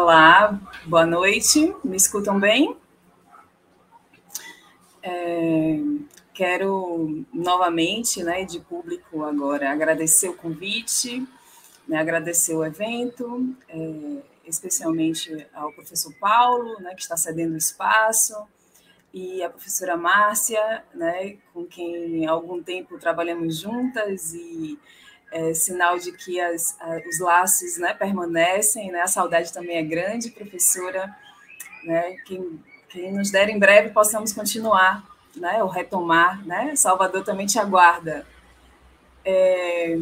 Olá, boa noite. Me escutam bem? É, quero novamente, né, de público agora, agradecer o convite, né, agradecer o evento, é, especialmente ao professor Paulo, né, que está cedendo o espaço, e a professora Márcia, né, com quem há algum tempo trabalhamos juntas e é sinal de que as, os laços né, permanecem, né, a saudade também é grande, professora, né, nos der em breve possamos continuar, né, ou retomar, né, Salvador também te aguarda. É,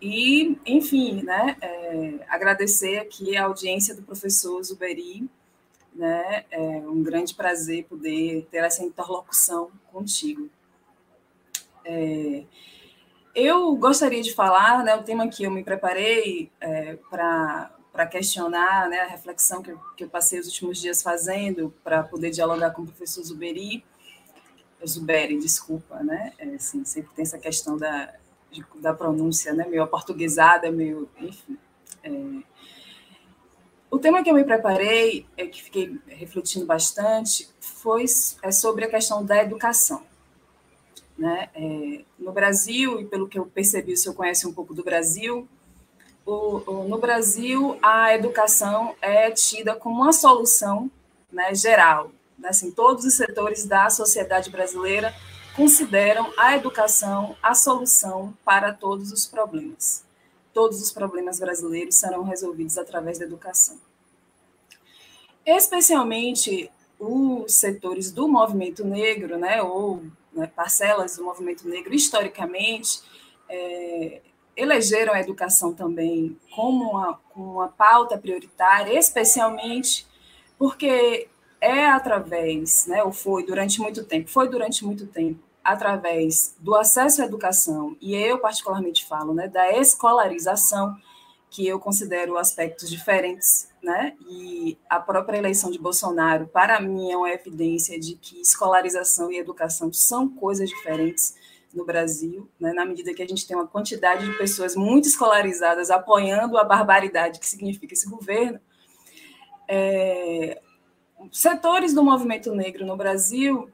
e, enfim, né, é, agradecer aqui a audiência do professor Zuberi, né, é um grande prazer poder ter essa interlocução contigo. É, eu gostaria de falar, né, o tema que eu me preparei é, para questionar, né, a reflexão que eu, que eu passei os últimos dias fazendo para poder dialogar com o professor Zuberi, Zuberi, desculpa, né, é, assim, sempre tem essa questão da, de, da pronúncia, né, meio aportuguesada, meio, enfim. É, o tema que eu me preparei, é, que fiquei refletindo bastante, foi é sobre a questão da educação. Né? É, no Brasil, e pelo que eu percebi, o senhor conhece um pouco do Brasil, o, o, no Brasil a educação é tida como uma solução né, geral. Né? Assim, todos os setores da sociedade brasileira consideram a educação a solução para todos os problemas. Todos os problemas brasileiros serão resolvidos através da educação. Especialmente os setores do movimento negro, né, ou né, parcelas do movimento negro, historicamente, é, elegeram a educação também como uma, uma pauta prioritária, especialmente porque é através, né, ou foi durante muito tempo, foi durante muito tempo, através do acesso à educação, e eu particularmente falo né, da escolarização, que eu considero aspectos diferentes, né? E a própria eleição de Bolsonaro, para mim, é uma evidência de que escolarização e educação são coisas diferentes no Brasil, né? na medida que a gente tem uma quantidade de pessoas muito escolarizadas apoiando a barbaridade que significa esse governo. É... Setores do movimento negro no Brasil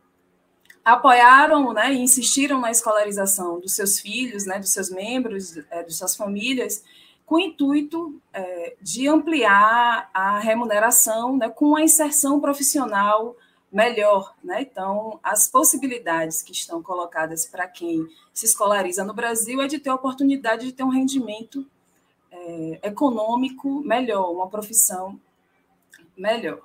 apoiaram né, e insistiram na escolarização dos seus filhos, né, dos seus membros, é, de suas famílias, com o intuito é, de ampliar a remuneração né, com uma inserção profissional melhor. Né? Então, as possibilidades que estão colocadas para quem se escolariza no Brasil é de ter a oportunidade de ter um rendimento é, econômico melhor, uma profissão melhor.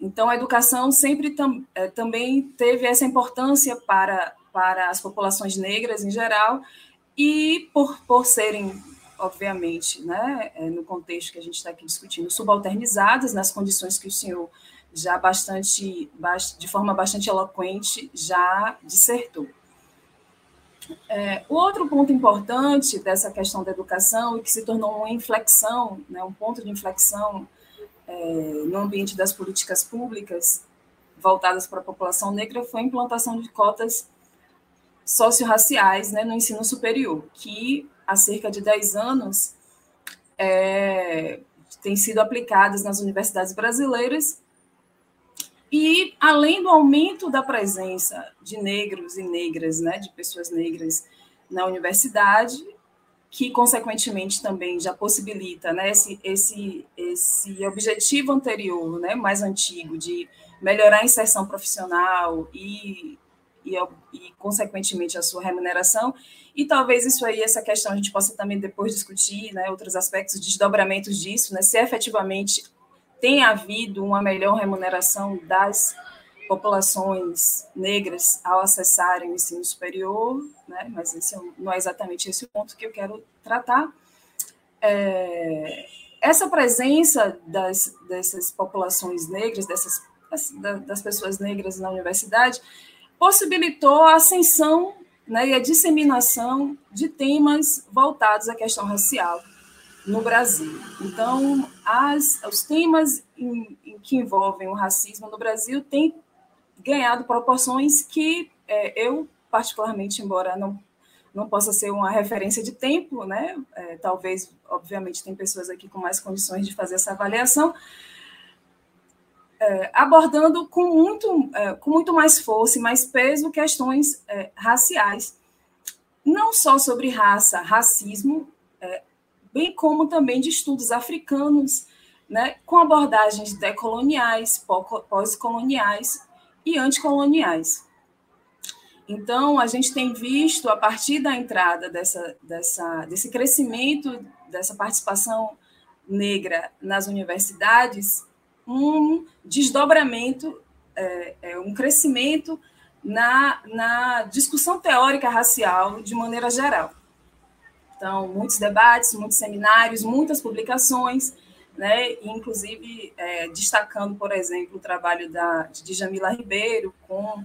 Então, a educação sempre tam, é, também teve essa importância para, para as populações negras em geral, e por, por serem obviamente, né, é, no contexto que a gente está aqui discutindo, subalternizadas, nas condições que o senhor já bastante, de forma bastante eloquente, já dissertou. É, o outro ponto importante dessa questão da educação e que se tornou uma inflexão, né, um ponto de inflexão é, no ambiente das políticas públicas voltadas para a população negra foi a implantação de cotas socio-raciais né, no ensino superior, que há cerca de 10 anos, é, têm sido aplicadas nas universidades brasileiras. E, além do aumento da presença de negros e negras, né, de pessoas negras na universidade, que, consequentemente, também já possibilita né, esse, esse, esse objetivo anterior, né, mais antigo, de melhorar a inserção profissional e e, e, consequentemente, a sua remuneração. E talvez isso aí, essa questão, a gente possa também depois discutir, né, outros aspectos, desdobramentos disso, né, se efetivamente tem havido uma melhor remuneração das populações negras ao acessarem o ensino superior, né, mas esse é não é exatamente esse ponto que eu quero tratar. É, essa presença das, dessas populações negras, dessas das, das pessoas negras na universidade, possibilitou a ascensão né, e a disseminação de temas voltados à questão racial no Brasil. Então, as, os temas em, em que envolvem o racismo no Brasil têm ganhado proporções que é, eu, particularmente, embora não, não possa ser uma referência de tempo, né? É, talvez, obviamente, tem pessoas aqui com mais condições de fazer essa avaliação, é, abordando com muito, é, com muito mais força e mais peso questões é, raciais, não só sobre raça, racismo, é, bem como também de estudos africanos, né, com abordagens decoloniais, pós-coloniais e anticoloniais. Então, a gente tem visto, a partir da entrada dessa, dessa, desse crescimento, dessa participação negra nas universidades, um desdobramento, é, é, um crescimento na, na discussão teórica racial de maneira geral. Então, muitos debates, muitos seminários, muitas publicações, né, inclusive é, destacando, por exemplo, o trabalho da, de Jamila Ribeiro com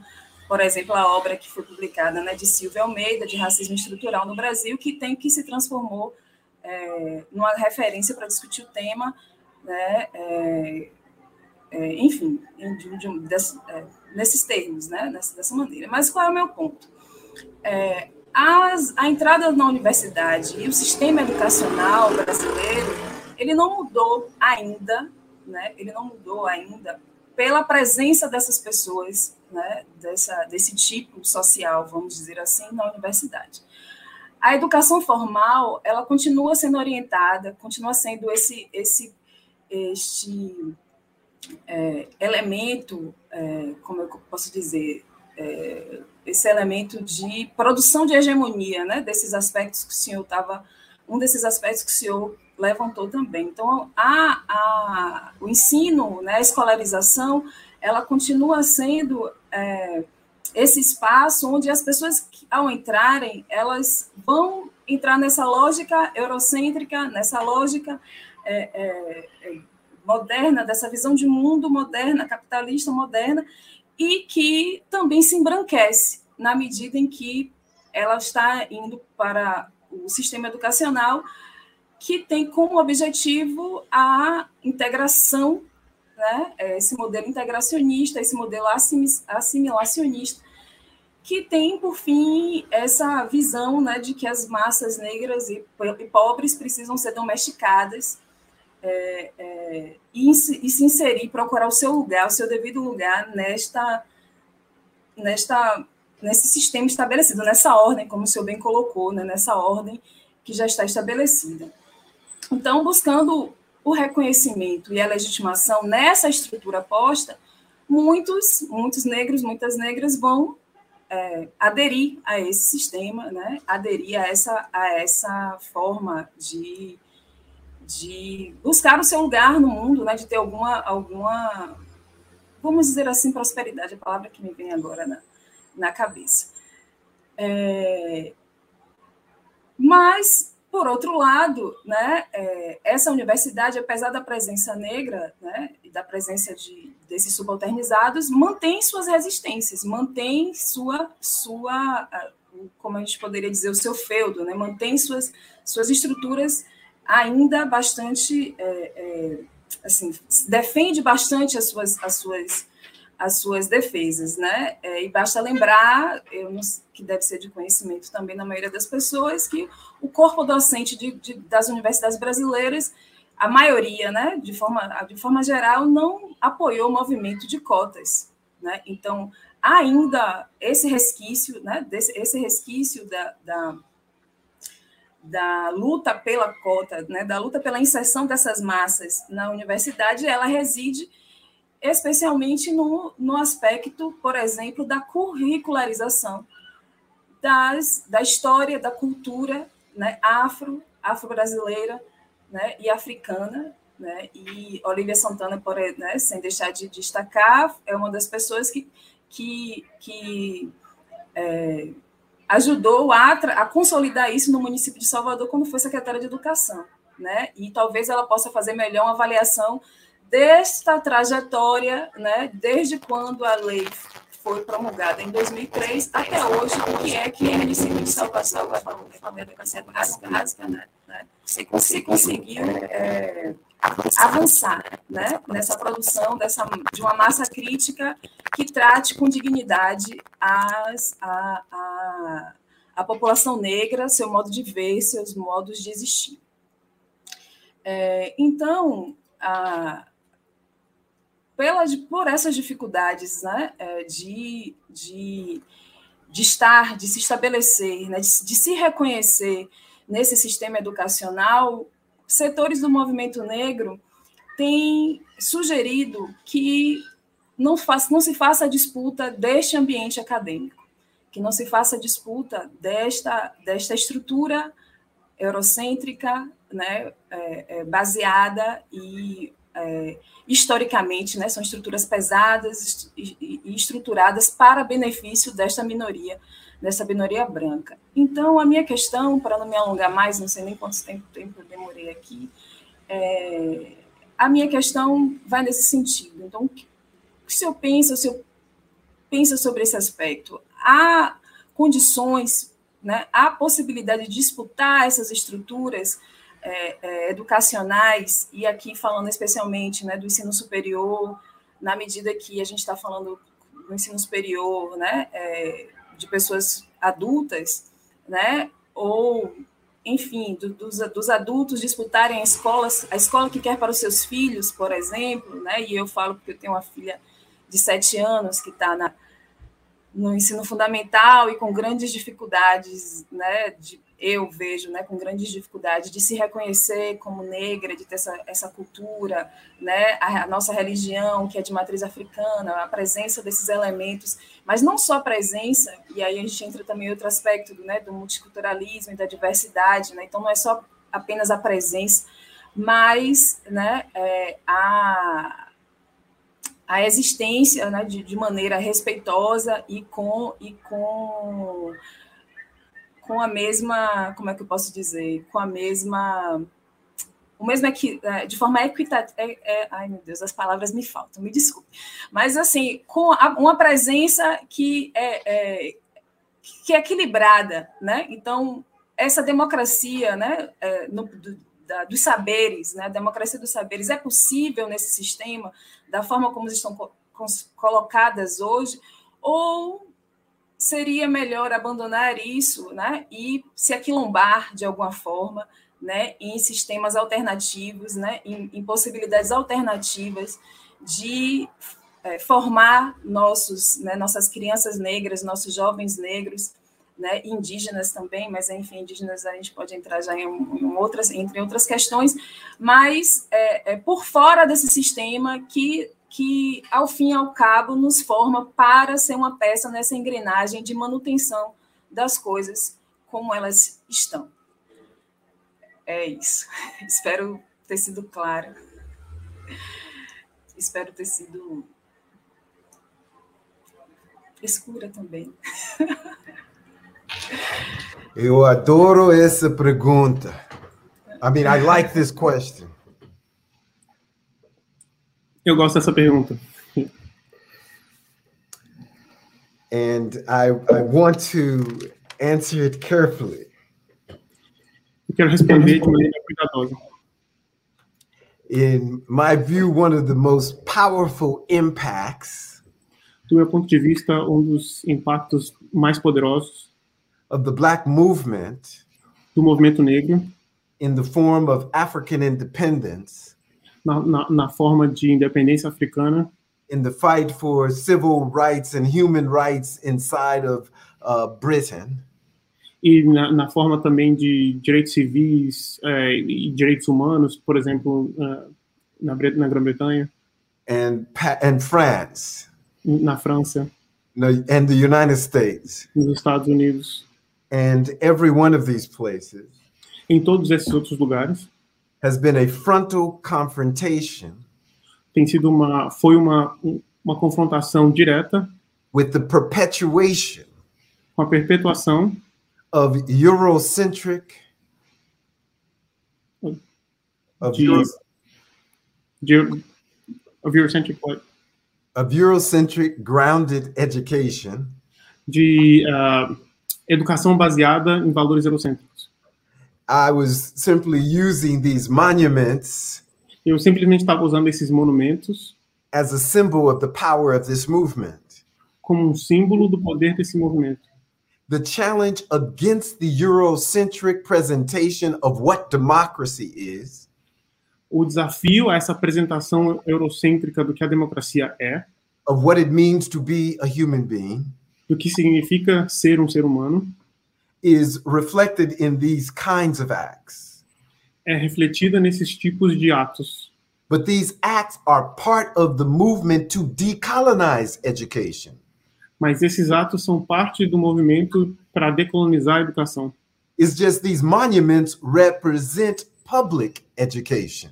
por exemplo, a obra que foi publicada né, de Silvia Almeida, de Racismo Estrutural no Brasil, que tem que se transformou é, numa referência para discutir o tema, né, é, é, enfim, de, de, é, nesses termos, né, dessa, dessa, maneira. Mas qual é o meu ponto? É, as, a entrada na universidade e o sistema educacional brasileiro, ele não mudou ainda, né, ele não mudou ainda pela presença dessas pessoas né, dessa, desse tipo social, vamos dizer assim, na universidade. A educação formal, ela continua sendo orientada, continua sendo esse, esse este é, elemento, é, como eu posso dizer, é, esse elemento de produção de hegemonia, né, desses aspectos que o senhor estava, um desses aspectos que o senhor levantou também. Então, a, a, o ensino, né, a escolarização, ela continua sendo é, esse espaço onde as pessoas, ao entrarem, elas vão entrar nessa lógica eurocêntrica, nessa lógica é, é, é, moderna, dessa visão de mundo moderna, capitalista moderna, e que também se embranquece na medida em que ela está indo para o sistema educacional que tem como objetivo a integração né, é, esse modelo integracionista, esse modelo assimilacionista, que tem, por fim, essa visão né, de que as massas negras e, e pobres precisam ser domesticadas é, é, e, e, se inserir, procurar o seu lugar, o seu devido lugar nesta, nesta, nesse sistema estabelecido, nessa ordem, como o senhor bem colocou, né, nessa ordem que já está estabelecida. Então, buscando o reconhecimento e a legitimação nessa estrutura posta, muitos, muitos negros, muitas negras vão é, aderir a esse sistema, né? aderir a essa, a essa forma de, de buscar o seu lugar no mundo, né? de ter alguma, alguma, vamos dizer assim, prosperidade, a palavra que me vem agora na, na cabeça. É, mas por outro lado, né, é, essa universidade, apesar da presença negra né, e da presença de, desses subalternizados, mantém suas resistências, mantém sua, sua, como a gente poderia dizer, o seu feudo, né, mantém suas, suas estruturas ainda bastante, é, é, assim, defende bastante as suas, as suas as suas defesas, né? É, e basta lembrar, não, que deve ser de conhecimento também na maioria das pessoas, que o corpo docente de, de, das universidades brasileiras, a maioria, né, de forma, de forma geral, não apoiou o movimento de cotas, né? Então, ainda esse resquício, né, desse, esse resquício da, da da luta pela cota, né, da luta pela inserção dessas massas na universidade, ela reside especialmente no, no aspecto, por exemplo, da curricularização das, da história, da cultura né, afro, afro-brasileira né, e africana. Né, e Olivia Santana, por, né, sem deixar de destacar, é uma das pessoas que, que, que é, ajudou a, a consolidar isso no município de Salvador quando foi secretária de Educação. Né? E talvez ela possa fazer melhor uma avaliação desta trajetória, né, desde quando a lei foi promulgada em 2003 até hoje, o que é que o município de Salvador, a educação básica, né, se conseguiu é, avançar né, nessa produção dessa, de uma massa crítica que trate com dignidade as, a, a, a população negra, seu modo de ver, seus modos de existir. É, então, a, pela, por essas dificuldades né, é, de, de, de estar, de se estabelecer, né, de, de se reconhecer nesse sistema educacional, setores do movimento negro têm sugerido que não, faz, não se faça a disputa deste ambiente acadêmico, que não se faça a disputa desta, desta estrutura eurocêntrica, né, é, é, baseada e é, historicamente, né, são estruturas pesadas e, estruturadas para benefício desta minoria, dessa minoria branca. Então, a minha questão, para não me alongar mais, não sei nem quanto tempo, tempo eu demorei aqui, é, a minha questão vai nesse sentido. Então, o que o senhor pensa, o senhor pensa sobre esse aspecto? Há condições, né, há possibilidade de disputar essas estruturas é, é, educacionais, e aqui falando especialmente né, do ensino superior, na medida que a gente está falando do ensino superior, né, é, de pessoas adultas, né, ou, enfim, do, dos, dos, adultos disputarem a escola, a escola que quer para os seus filhos, por exemplo, né, e eu falo porque eu tenho uma filha de sete anos que está no ensino fundamental e com grandes dificuldades, né, de eu vejo né, com grandes dificuldades de se reconhecer como negra, de ter essa, essa cultura, né, a, a, nossa religião, que é de matriz africana, a presença desses elementos, mas não só a presença, e aí a gente entra também em outro aspecto do, né, do multiculturalismo e da diversidade, né, então não é só apenas a presença, mas né, é, a, a existência né, de, de maneira respeitosa e com, e com com a mesma, como é que eu posso dizer, com a mesma, o mesmo é que de forma equitativa, é, é, ai meu Deus, as palavras me faltam, me desculpe, mas assim, com a, uma presença que é, é, que é equilibrada, né? Então essa democracia, né, é, no, do, da, dos saberes, né, a democracia dos saberes é possível nesse sistema da forma como estão co colocadas hoje, ou seria melhor abandonar isso né, e se aquilombar de alguma forma né, em sistemas alternativos, né, em, em possibilidades alternativas de é, formar nossos, né, nossas crianças negras, nossos jovens negros, né, indígenas também, mas enfim, indígenas a gente pode entrar já em, em outras, entre outras questões, mas é, é, por fora desse sistema que que, ao fim e ao cabo, nos forma para ser uma peça nessa engrenagem de manutenção das coisas como elas estão. É isso. Espero ter sido clara. Espero ter sido escura também. Eu adoro essa pergunta. I mean, I like this question. Eu gosto dessa pergunta. And I, I want to answer it carefully. Eu quero responder de maneira cuidadosa. In my view, one of the most powerful impacts do meu ponto de vista, um dos impactos mais poderosos of the black movement do movimento negro in the form of African independence na, na, na forma de independência africana. In the fight for civil rights and human rights inside of uh, Britain. E na, na, forma também de direitos civis é, e direitos humanos, por exemplo, uh, na, na Grã-Bretanha. And, and France. Na França. No, and the United States. Nos Estados Unidos. And every one of these places. Em todos esses outros lugares has been a frontal confrontation. Tem sido uma foi uma uma confrontação direta with the perpetuation com a perpetuação of Eurocentric of, de, Euro, of Eurocentric what? Of Eurocentric grounded education. De uh, educação baseada em valores eurocêntricos. I was simply using these monuments Eu simplesmente estava usando esses monumentos as a symbol of the power of this movement. Como um símbolo do poder desse movimento. The challenge against the Eurocentric presentation of what democracy is O desafio a essa apresentação eurocêntrica do que a democracia é, of what it means to be a human being do que significa ser um ser humano, is reflected in these kinds of acts. é refletida nesses tipos de atos. But these acts are part of the movement to decolonize education. Mas esses atos são parte do movimento para decolonizar a educação. It's just these monuments represent public education.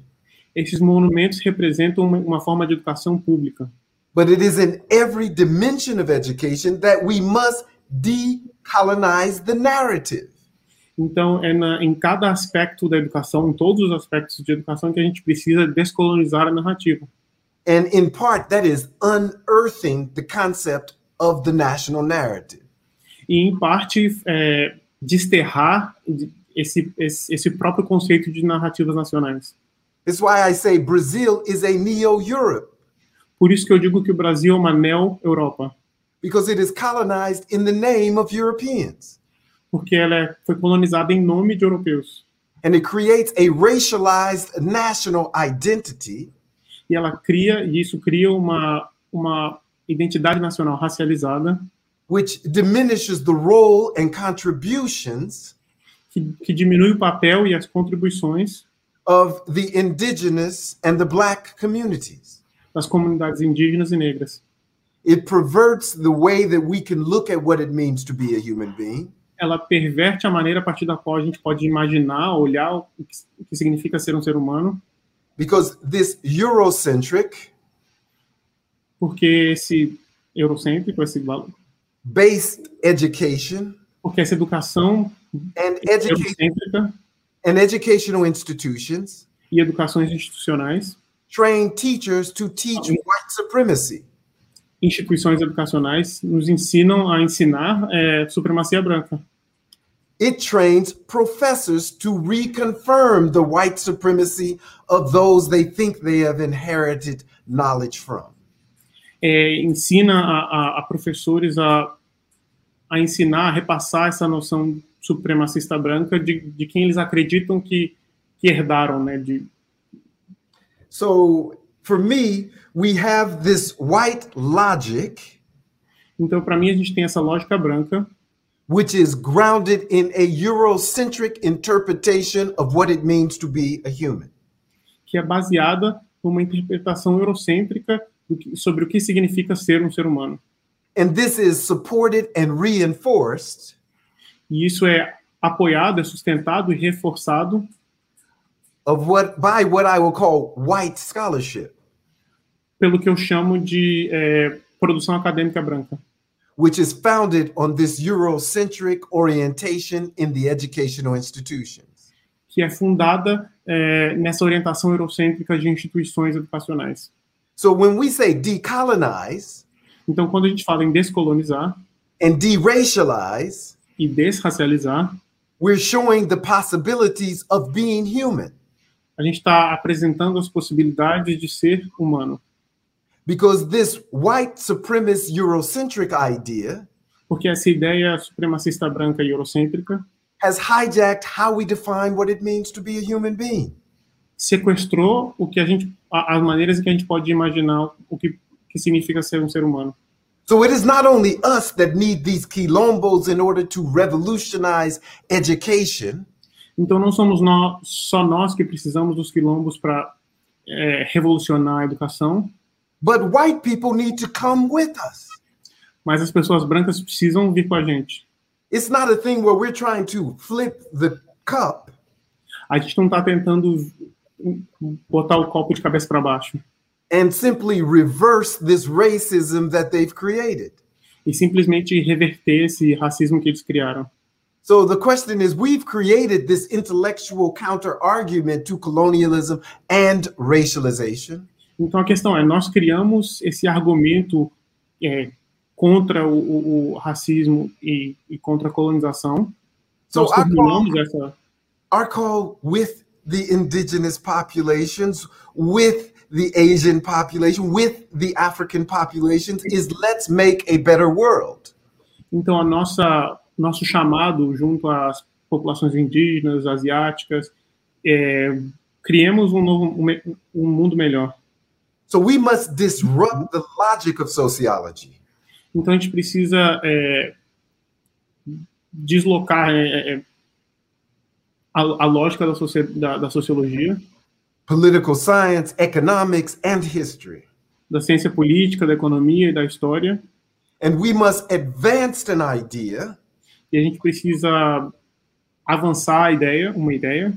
Esses monumentos representam uma, uma forma de educação pública. But it is in every dimension of education that we must decolonize the narrative. Então, é na, em cada aspecto da educação, em todos os aspectos de educação, que a gente precisa descolonizar a narrativa. And in part, that is unearthing the concept of the national narrative. E, em parte, é, desterrar esse, esse, esse próprio conceito de narrativas nacionais. It's why I say Brazil is a neo Europe, Por isso que eu digo que o Brasil é uma neo-Europa, because it is colonized in the name of Europeans. porque ela é- foi colonizada em nome de europeus. And it creates a racialized national identity E ela cria, e isso cria uma, uma identidade nacional racializada, which diminishes the role and contributions que, que diminui o papel e as contribuições of the indigenous and the black communities. das comunidades indígenas e negras. It perverts the way that we can look at what it means to be a human being. Ela perverte a maneira a partir da qual a gente pode imaginar, olhar o que, o que significa ser um ser humano, Because this Eurocentric, porque esse eurocêntrico, esse based education porque essa educação and, eurocêntrica and educational institutions e educações institucionais, train teachers to teach white supremacy. instituições educacionais nos ensinam a ensinar é, supremacia branca. It trains professors to reconfirm the white supremacy of those they think they have inherited knowledge from. É, ensina a, a- a professores a, a ensinar, a repassar essa noção supremacista branca de, de quem eles acreditam que, que herdaram, né, de, So for me, we have this white logic, Então, para mim, a gente tem essa lógica branca, which is grounded in a Eurocentric interpretation of what it means to be a human. que é baseada numa interpretação eurocêntrica sobre o que significa ser um ser humano. And this is supported and reinforced E isso é apoiado, é sustentado e reforçado of what by what I will call white scholarship, pelo que eu chamo de é, produção acadêmica branca, which is founded on this Eurocentric orientation in the educational institutions. que é fundada é, nessa orientação eurocêntrica de instituições educacionais. So when we say decolonize Então, quando a gente fala em descolonizar and deracialize, e desracializar, we're showing the possibilities of being human a gente está apresentando as possibilidades de ser humano. because this white supremacist Eurocentric idea Porque essa ideia supremacista branca e eurocêntrica has hijacked how we define what it means to be a human being. sequestrou o que a gente, as maneiras que a gente pode imaginar o que, que significa ser um ser humano. So it is not only us that need these quilombos in order to revolutionize education, Então não somos nós, só nós que precisamos dos quilombos para é, revolucionar a educação, but white people need to come with us. mas as pessoas brancas precisam vir com a gente. It's not a thing where we're trying to flip the cup A gente não está tentando botar o copo de cabeça para baixo and simply reverse this racism that they've created. e simplesmente reverter esse racismo que eles criaram. So the question is we've created this intellectual counter argument to colonialism and racialization. Então a questão é, nós criamos esse argumento é, contra o, o- o racismo e, e contra a colonização. So nós I call, essa our call with the indigenous populations, with the Asian population, with the African populations is let's make a better world. Então a nossa nosso chamado junto às populações indígenas, asiáticas, é, criemos um novo um, um mundo melhor. So we must disrupt the logic of sociology. Então a gente precisa é, deslocar é, é, a, a, lógica da, soci, da, da, sociologia, political science, economics, and history, da ciência política, da economia e da história. And we must advance an idea. E a gente precisa avançar a ideia, uma ideia.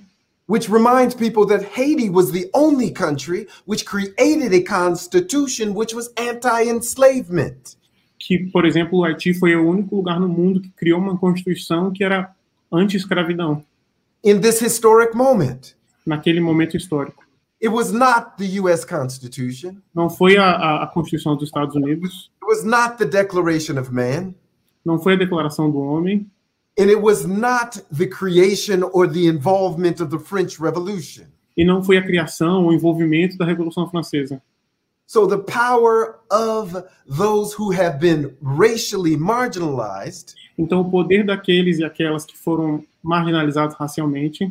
Which reminds people that Haiti was the only country which created a constitution which was anti-enslavement. Que, por exemplo, Haiti foi o único lugar no mundo que criou uma constituição que era anti-escravidão. In this historic moment. Naquele momento histórico. It was not the US Constitution. Não foi a, a, Constituição dos Estados Unidos. It was not the Declaration of Man. Não foi a Declaração do Homem. And it was not the creation or the involvement of the French Revolution. E não foi a criação ou envolvimento da Revolução Francesa. So the power of those who have been racially marginalized Então o poder daqueles e aquelas que foram marginalizados racialmente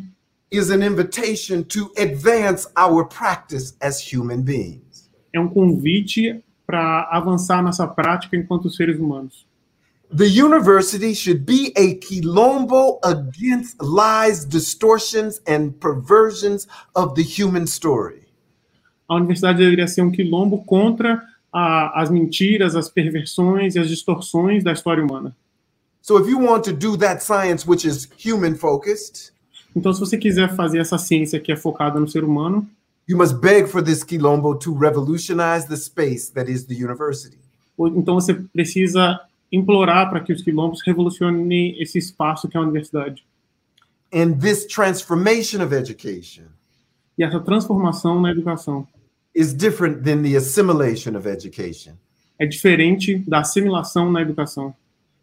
is an invitation to advance our practice as human beings. É um convite para avançar nossa prática enquanto seres humanos. The university should be a quilombo against lies, distortions, and perversions of the human story. A universidade deveria ser um quilombo contra a, as mentiras, as perversões e as distorções da história humana. So if you want to do that science which is human focused, então se você quiser fazer essa ciência que é focada no ser humano, you must beg for this quilombo to revolutionize the space that is the university. Então você precisa implorar para que os quilombos revolucionem esse espaço que é a universidade. And this transformation of education e essa transformação na educação is different than the assimilation of education. É diferente da assimilação na educação.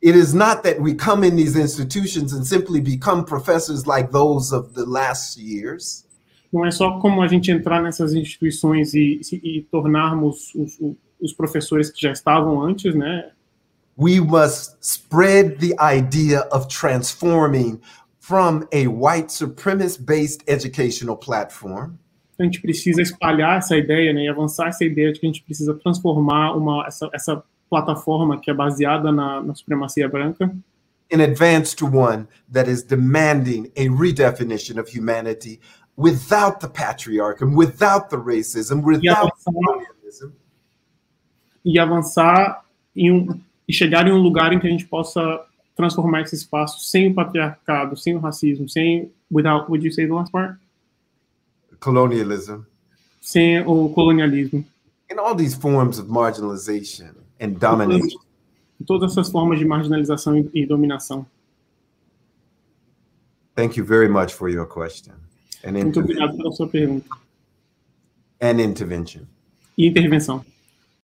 It is not that we come in these institutions and simply become professors like those of the last years. Não é só como a gente entrar nessas instituições e, e tornarmos os, os professores que já estavam antes, né? we must spread the idea of transforming from a white supremacist based educational platform. A gente precisa espalhar essa ideia, né, e avançar essa ideia de que a gente precisa transformar uma essa, essa plataforma que é baseada na, na supremacia branca in advance to one that is demanding a redefinition of humanity without the patriarchy, without the racism, without e avançar, e avançar em um e chegar em um lugar em que a gente possa transformar esse espaço sem o patriarcado, sem o racismo, sem without would you say the last part? Colonialism. Sem o colonialismo. In all these forms of marginalization and domination. Todas essas formas de marginalização e, dominação. Thank you very much for your question. And Muito obrigado pela sua pergunta. And intervention. E intervenção.